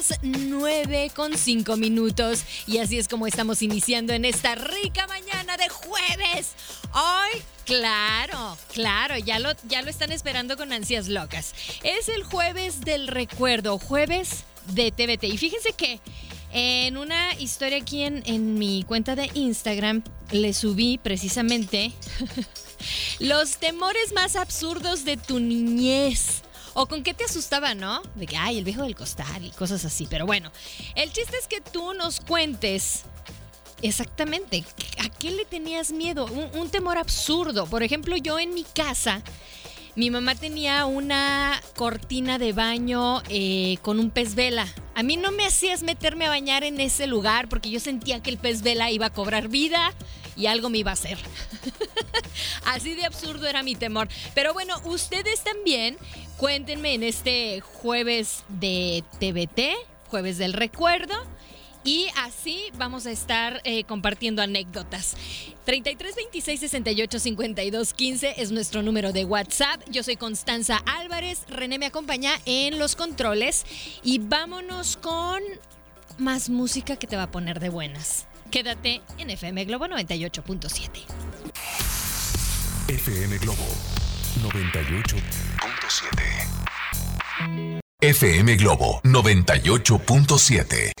las 9 con 5 minutos y así es como estamos iniciando en esta rica mañana de jueves. Hoy, claro, claro, ya lo, ya lo están esperando con ansias locas. Es el jueves del recuerdo, jueves de TVT. Y fíjense que en una historia aquí en, en mi cuenta de Instagram le subí precisamente los temores más absurdos de tu niñez. O con qué te asustaba, ¿no? De que, ay, el viejo del costal y cosas así. Pero bueno, el chiste es que tú nos cuentes exactamente a qué le tenías miedo. Un, temor absurdo. Por ejemplo, yo en mi casa, mi mamá tenía una cortina de baño eh, con un pez vela. A mí no me hacías meterme a bañar en ese lugar porque yo sentía que el pez vela iba a cobrar vida y algo me iba a hacer. Así de absurdo era mi temor. Pero bueno, ustedes también cuéntenme en este jueves de TBT, jueves del recuerdo. Y así vamos a estar eh, compartiendo anécdotas. 33 26 68 52 15 es nuestro número de WhatsApp. Yo soy Constanza Álvarez. René me acompaña en los controles. Y vámonos con más música que te va a poner de buenas. Quédate en FM Globo 98.7. FM Globo 98.7. FM Globo 98.7.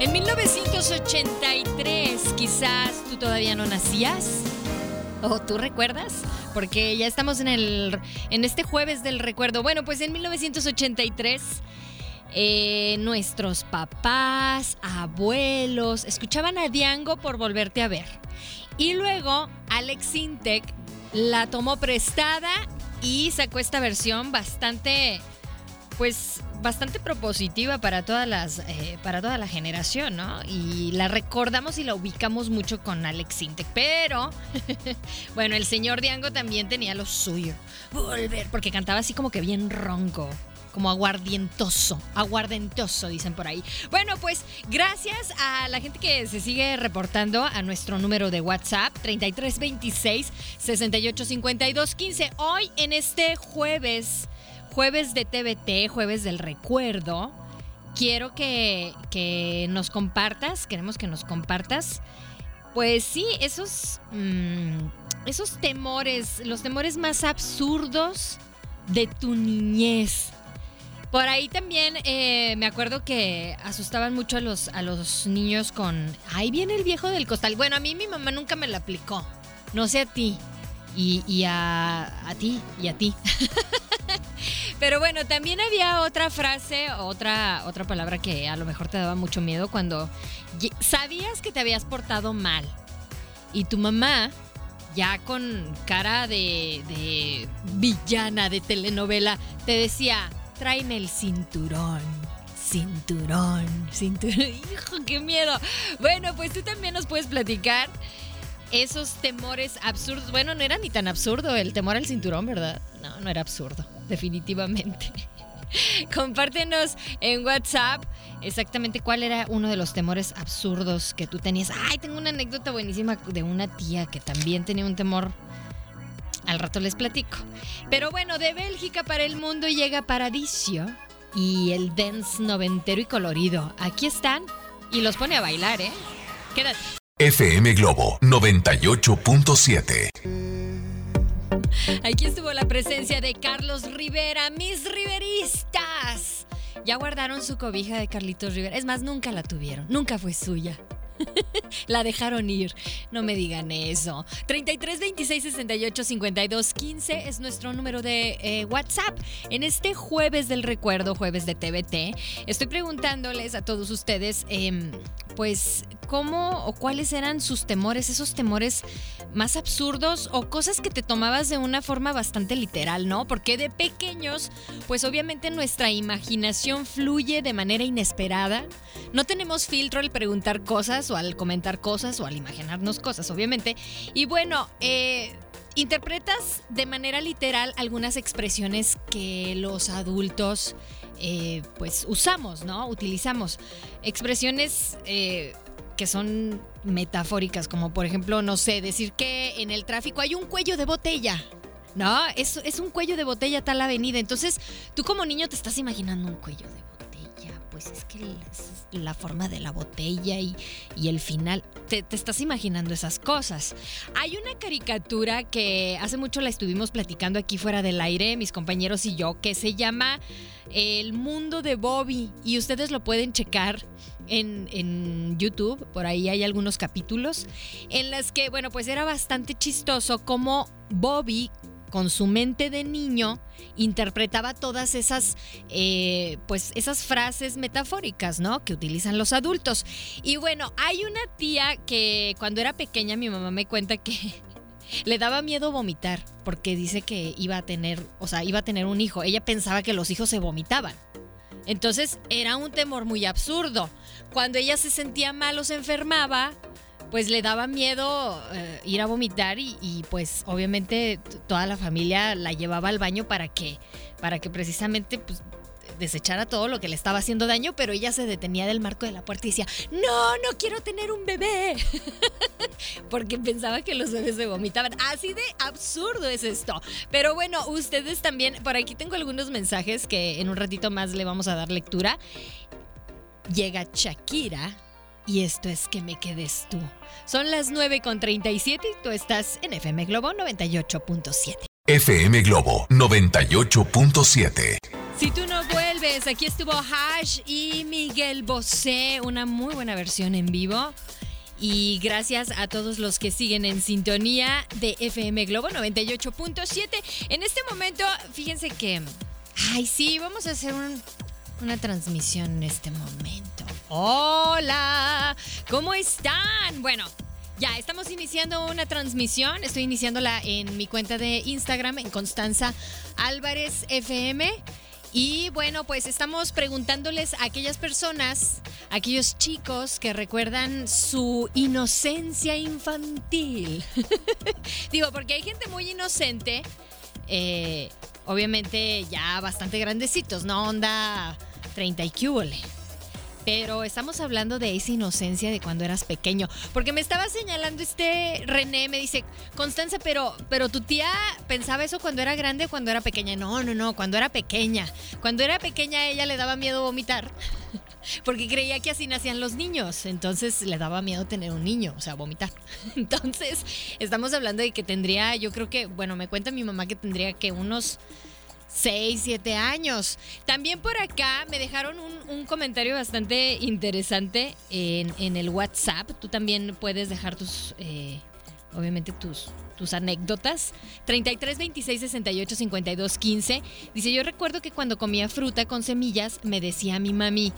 En 1983, quizás tú todavía no nacías. ¿O tú recuerdas? Porque ya estamos en, el, en este jueves del recuerdo. Bueno, pues en 1983 eh, nuestros papás, abuelos, escuchaban a Diango por volverte a ver. Y luego Alex Intec la tomó prestada y sacó esta versión bastante, pues, bastante propositiva para todas las, eh, para toda la generación, ¿no? Y la recordamos y la ubicamos mucho con Alex Intec. Pero, bueno, el señor Diango también tenía lo suyo. Volver, porque cantaba así como que bien ronco como aguardientoso, aguardentoso dicen por ahí. Bueno, pues gracias a la gente que se sigue reportando a nuestro número de WhatsApp 3326 685215. Hoy en este jueves, jueves de TVT, jueves del recuerdo, quiero que, que nos compartas, queremos que nos compartas, pues sí, esos, mmm, esos temores, los temores más absurdos de tu niñez. Por ahí también eh, me acuerdo que asustaban mucho a los, a los niños con, ahí viene el viejo del costal. Bueno, a mí mi mamá nunca me la aplicó, no sé a ti, y, a, a ti, y a ti. Pero bueno, también había otra frase, otra, otra palabra que a lo mejor te daba mucho miedo cuando sabías que te habías portado mal y tu mamá ya con cara de, de villana de telenovela te decía, tráeme el cinturón. Cinturón, cinturón. Hijo, qué miedo. Bueno, pues tú también nos puedes platicar esos temores absurdos. Bueno, no era ni tan absurdo el temor al cinturón, ¿verdad? No, no era absurdo, definitivamente. Compártenos en WhatsApp exactamente cuál era uno de los temores absurdos que tú tenías. Ay, tengo una anécdota buenísima de una tía que también tenía un temor al rato les platico. Pero bueno, de Bélgica para el mundo llega Paradiso y el dance noventero y colorido. Aquí están y los pone a bailar, ¿eh? Quédate. FM Globo 98.7. Aquí estuvo la presencia de Carlos Rivera, mis riveristas. ya guardaron su cobija de Carlitos Rivera. Es más, nunca la tuvieron, nunca fue suya. La dejaron ir. No me digan eso. 33 26 68 52 15 es nuestro número de eh, WhatsApp. En este jueves del recuerdo, jueves de TBT, estoy preguntándoles a todos ustedes, em, pues, cómo o cuáles eran sus temores, esos temores más absurdos o cosas que te tomabas de una forma bastante literal, ¿no? Porque de pequeños, pues obviamente nuestra imaginación fluye de manera inesperada. No tenemos filtro al preguntar cosas o al comentar cosas o al imaginarnos cosas, obviamente. Y bueno, eh, interpretas de manera literal algunas expresiones que los adultos eh, pues usamos, ¿no? Utilizamos expresiones eh, que son metafóricas, como por ejemplo, no sé, decir que en el tráfico hay un cuello de botella. No, es, es un cuello de botella tal avenida. Entonces, tú como niño te estás imaginando un cuello de botella. Pues es que la forma de la botella y, el final. Te, te, estás imaginando esas cosas. Hay una caricatura que hace mucho la estuvimos platicando aquí fuera del aire, mis compañeros y yo, que se llama El mundo de Bobby. Y ustedes lo pueden checar en, YouTube, por ahí hay algunos capítulos, en las que, bueno, pues era bastante chistoso como Bobby con su mente de niño interpretaba todas esas eh, pues esas frases metafóricas no que utilizan los adultos. Y bueno hay una tía que cuando era pequeña mi mamá me cuenta que le daba miedo vomitar porque dice que iba a tener o sea iba a tener un hijo. Ella pensaba que los hijos se vomitaban. Entonces era un temor muy absurdo. Cuando ella se sentía mal o se enfermaba, pues le daba miedo eh, ir a vomitar y, pues obviamente toda la familia la llevaba al baño para que, para que precisamente pues, desechara todo lo que le estaba haciendo daño, pero ella se detenía del marco de la puerta y decía, no, no quiero tener un bebé, porque pensaba que los bebés se vomitaban. Así de absurdo es esto. Pero bueno, ustedes también, por aquí tengo algunos mensajes que en un ratito más le vamos a dar lectura. Llega Shakira. Y esto es que me quedes tú. Son las 9.37 y tú estás en FM Globo 98.7. FM Globo 98.7. Si tú no vuelves, aquí estuvo Hash y Miguel Bosé, una muy buena versión en vivo. Y gracias a todos los que siguen en sintonía de FM Globo 98.7. En este momento, fíjense que. Ay, sí, vamos a hacer una transmisión en este momento. Hola, ¿cómo están? Bueno, ya, estamos iniciando una transmisión. Estoy iniciándola en mi cuenta de Instagram, en Constanza Álvarez FM. Y bueno, pues estamos preguntándoles a aquellas personas, a aquellos chicos que recuerdan su inocencia infantil. Digo, porque hay gente muy inocente, eh, obviamente ya bastante grandecitos, ¿no? Onda 30 y cúbole. Pero estamos hablando de esa inocencia de cuando eras pequeño. Porque me estaba señalando este René, me dice, Constanza, pero, pero tu tía pensaba eso cuando era grande o cuando era pequeña. No, no, no, cuando era pequeña. Cuando era pequeña ella le daba miedo vomitar. Porque creía que así nacían los niños. Entonces le daba miedo tener un niño, o sea, vomitar. Entonces, estamos hablando de que tendría, yo creo que, bueno, me cuenta mi mamá que tendría que unos 6, 7 años. También por acá me dejaron un, comentario bastante interesante en, el WhatsApp. Tú también puedes dejar tus, eh, obviamente tus, tus anécdotas. 33 26 68 52 15. Dice, yo recuerdo que cuando comía fruta con semillas me decía mi mami,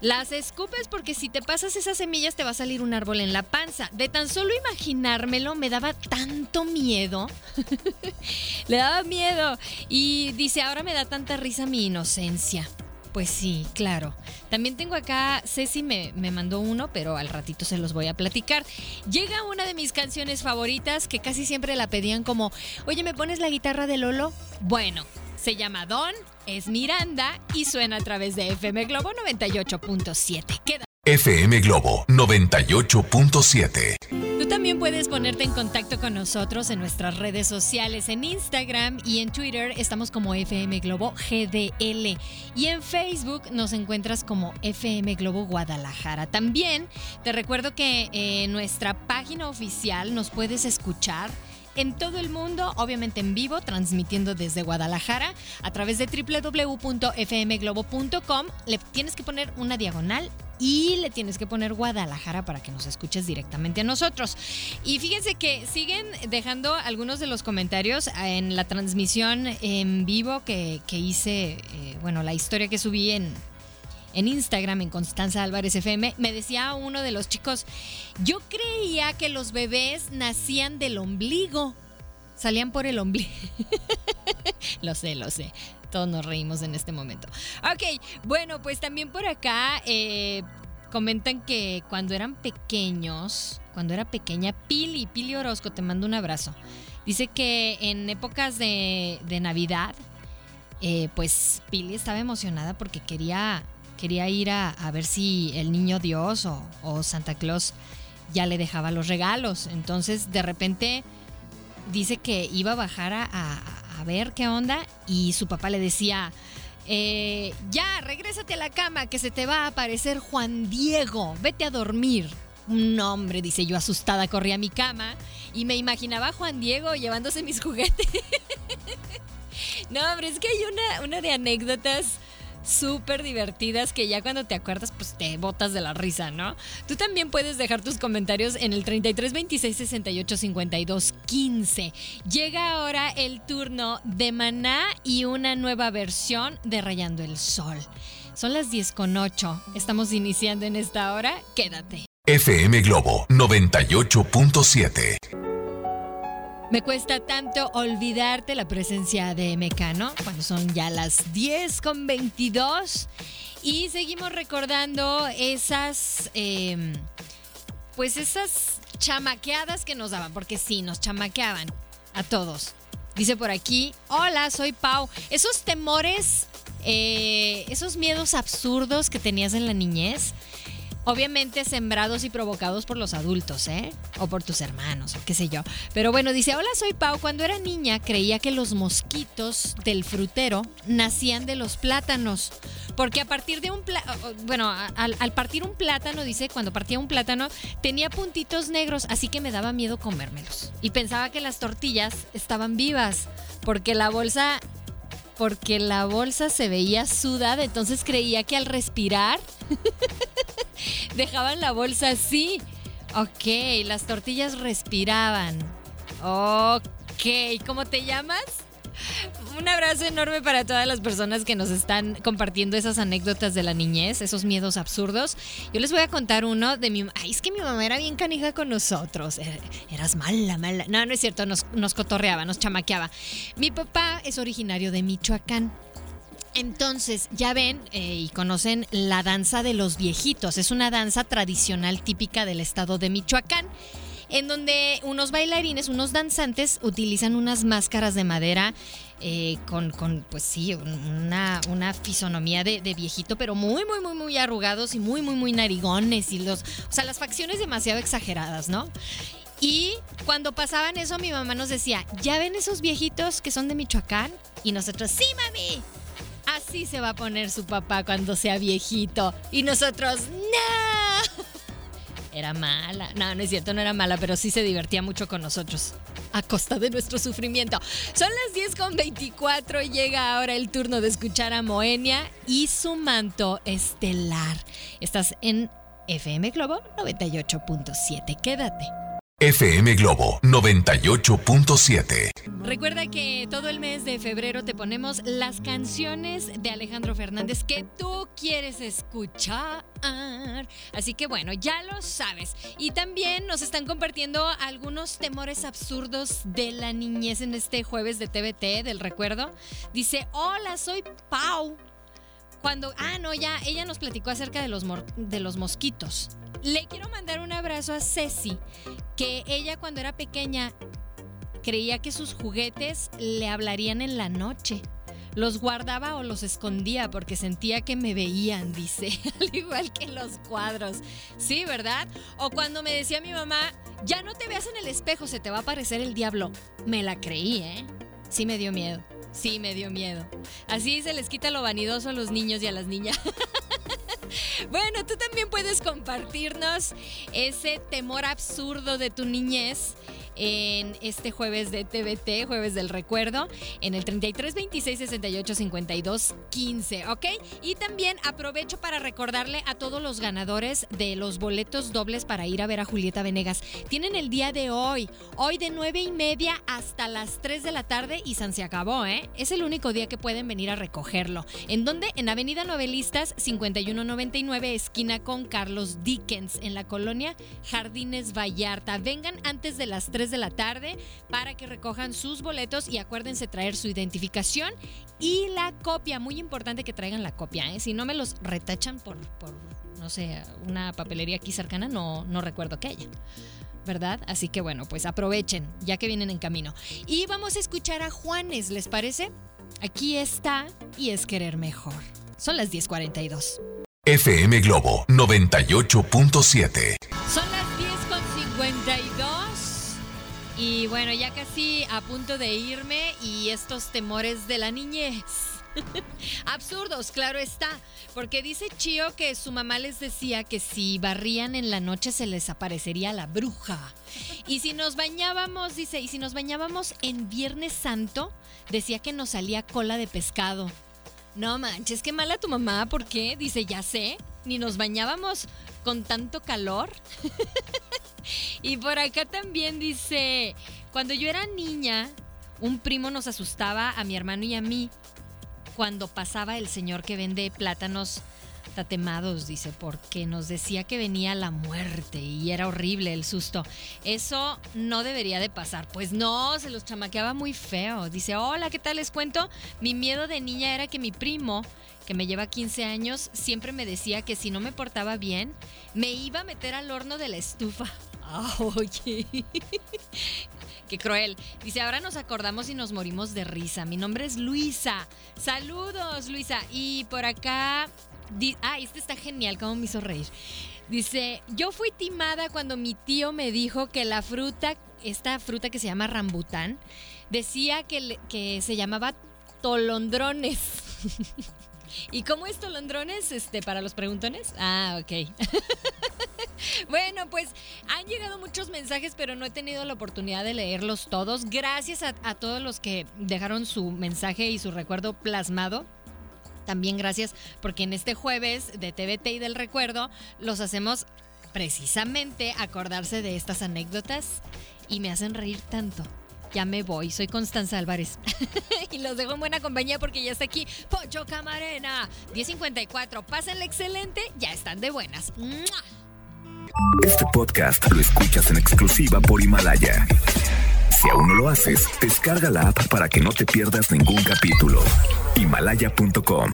las escupes porque si te pasas esas semillas te va a salir un árbol en la panza. De tan solo imaginármelo me daba tanto miedo. Le daba miedo. Y dice, ahora me da tanta risa mi inocencia. Pues sí, claro. También tengo acá, Ceci me, me, mandó uno, pero al ratito se los voy a platicar. Llega una de mis canciones favoritas que casi siempre la pedían como, oye, ¿me pones la guitarra de Lolo? Bueno, se llama Don, es Miranda y suena a través de FM Globo 98.7. Queda FM Globo 98.7. Tú también puedes ponerte en contacto con nosotros en nuestras redes sociales, en Instagram y en Twitter estamos como FM Globo GDL y en Facebook nos encuentras como FM Globo Guadalajara. También te recuerdo que en nuestra página oficial nos puedes escuchar en todo el mundo, obviamente en vivo, transmitiendo desde Guadalajara a través de www.fmglobo.com. Le tienes que poner una diagonal y le tienes que poner Guadalajara para que nos escuches directamente a nosotros. Y fíjense que siguen dejando algunos de los comentarios en la transmisión en vivo que, hice, eh, bueno, la historia que subí en, en Instagram, en Constanza Álvarez FM, me decía uno de los chicos, yo creía que los bebés nacían del ombligo, salían por el ombligo. lo sé, lo sé. Todos nos reímos en este momento. Ok, bueno, pues también por acá eh, comentan que cuando eran pequeños, cuando era pequeña, Pili, Pili Orozco, te mando un abrazo. Dice que en épocas de, Navidad, eh, pues Pili estaba emocionada porque quería, quería ir a, ver si el niño Dios o, Santa Claus ya le dejaba los regalos. Entonces, de repente, dice que iba a bajar a a ver qué onda y su papá le decía, eh, ya, regrésate a la cama que se te va a aparecer Juan Diego, vete a dormir. Un hombre, dice yo asustada, corrí a mi cama y me imaginaba a Juan Diego llevándose mis juguetes. no, hombre, es que hay una, una de anécdotas súper divertidas que ya cuando te acuerdas, pues te botas de la risa, ¿no? Tú también puedes dejar tus comentarios en el 33 26 68 52 15. Llega ahora el turno de Maná y una nueva versión de Rayando el Sol. Son las 10 con 8. Estamos iniciando en esta hora. Quédate. FM Globo 98.7 me cuesta tanto olvidarte la presencia de Mecano cuando son ya las 10 con 22 y seguimos recordando esas, em, pues esas chamaqueadas que nos daban, porque sí, nos chamaqueaban a todos. Dice por aquí, hola, soy Pau. Esos temores, eh, esos miedos absurdos que tenías en la niñez, Obviamente sembrados y provocados por los adultos, ¿eh? O por tus hermanos, o qué sé yo. Pero bueno, dice, hola, soy Pau. Cuando era niña creía que los mosquitos del frutero nacían de los plátanos. Porque a partir de un plátano, bueno, al, al, partir un plátano, dice, cuando partía un plátano, tenía puntitos negros, así que me daba miedo comérmelos. Y pensaba que las tortillas estaban vivas, porque la bolsa porque la bolsa se veía sudada, entonces creía que al respirar dejaban la bolsa así. Ok, las tortillas respiraban. Ok, ¿cómo te llamas? Un abrazo enorme para todas las personas que nos están compartiendo esas anécdotas de la niñez, esos miedos absurdos. Yo les voy a contar uno de mi... Ay, es que mi mamá era bien canija con nosotros. Er, eras mala, mala. No, no es cierto, nos, nos cotorreaba, nos chamaqueaba. Mi papá es originario de Michoacán. Entonces, ya ven eh, y conocen la danza de los viejitos. Es una danza tradicional típica del estado de Michoacán en donde unos bailarines, unos danzantes utilizan unas máscaras de madera eh, con, pues sí, una, una fisonomía de, viejito, pero muy, muy, muy, muy arrugados y muy, muy, muy narigones y los, o sea, las facciones demasiado exageradas, ¿no? Y cuando pasaban eso, mi mamá nos decía, ¿ya ven esos viejitos que son de Michoacán? Y nosotros, sí, mami. Así se va a poner su papá cuando sea viejito. Y nosotros, ¡no! era mala. No, no es cierto, no era mala, pero sí se divertía mucho con nosotros. A costa de nuestro sufrimiento. Son las 10 con 24 y llega ahora el turno de escuchar a Moenia y su manto estelar. Estás en FM Globo 98.7. Quédate. FM Globo 98.7. Recuerda que todo el mes de febrero te ponemos las canciones de Alejandro Fernández que tú quieres escuchar. Así que bueno, ya lo sabes. Y también nos están compartiendo algunos temores absurdos de la niñez en este jueves de TVT del recuerdo. Dice, hola, soy Pau. Cuando, ah, no, ya, ella nos platicó acerca de los, de los mosquitos. Le quiero mandar un abrazo a Ceci, que ella cuando era pequeña creía que sus juguetes le hablarían en la noche. Los guardaba o los escondía porque sentía que me veían, dice, al igual que los cuadros. Sí, ¿verdad? O cuando me decía mi mamá, ya no te veas en el espejo, se te va a aparecer el diablo. Me la creí, ¿eh? Sí me dio miedo. Sí me dio miedo. Así se les quita lo vanidoso a los niños y a las niñas. bueno, tú también puedes compartirnos ese temor absurdo de tu niñez en este jueves de TVT, jueves del recuerdo, en el 33 26 68 52 15, ¿ok? Y también aprovecho para recordarle a todos los ganadores de los boletos dobles para ir a ver a Julieta Venegas. Tienen el día de hoy, hoy de 9 y media hasta las 3 de la tarde y San se acabó, ¿eh? Es el único día que pueden venir a recogerlo. ¿En dónde? En Avenida Novelistas 5199, esquina con Carlos Dickens, en la colonia Jardines Vallarta. Vengan antes de las 3 de la tarde para que recojan sus boletos y acuérdense traer su identificación y la copia. Muy importante que traigan la copia, ¿eh? Si no me los retachan por, por no sé, una papelería aquí cercana, no, no recuerdo que haya. ¿verdad? Así que bueno, pues aprovechen, ya que vienen en camino. Y vamos a escuchar a Juanes, ¿les parece? Aquí está y es querer mejor. Son las 10:42. FM Globo 98.7. Son Y bueno, ya casi a punto de irme y estos temores de la niñez. Absurdos, claro está, porque dice Chío que su mamá les decía que si barrían en la noche se les aparecería la bruja. Y si nos bañábamos, dice, y si nos bañábamos en Viernes Santo, decía que nos salía cola de pescado. No manches, qué mala tu mamá, ¿por qué? Dice, ya sé, ni nos bañábamos con tanto calor. y por acá también dice, cuando yo era niña, un primo nos asustaba a mi hermano y a mí cuando pasaba el señor que vende plátanos tatemados, dice, porque nos decía que venía la muerte y era horrible el susto. Eso no debería de pasar. Pues no, se los chamaqueaba muy feo. Dice, hola, ¿qué tal les cuento? Mi miedo de niña era que mi primo, que me lleva 15 años, siempre me decía que si no me portaba bien, me iba a meter al horno de la estufa. oye, Qué cruel. Dice, ahora nos acordamos y nos morimos de risa. Mi nombre es Luisa. Saludos, Luisa. Y por acá... ah, este está genial, cómo me hizo reír. Dice, yo fui timada cuando mi tío me dijo que la fruta, esta fruta que se llama rambután, decía que, que se llamaba tolondrones. ¿Y cómo es Tolondrones este, para los preguntones? Ah, ok. bueno, pues han llegado muchos mensajes, pero no he tenido la oportunidad de leerlos todos. Gracias a, a todos los que dejaron su mensaje y su recuerdo plasmado. También gracias porque en este jueves de TVT y del recuerdo los hacemos precisamente acordarse de estas anécdotas y me hacen reír tanto ya me voy. Soy Constanza Álvarez. y los dejo en buena compañía porque ya está aquí Pocho Camarena. 1054. Pásenle excelente. Ya están de buenas. Este podcast lo escuchas en exclusiva por Himalaya. Si aún no lo haces, descarga la app para que no te pierdas ningún capítulo. Himalaya.com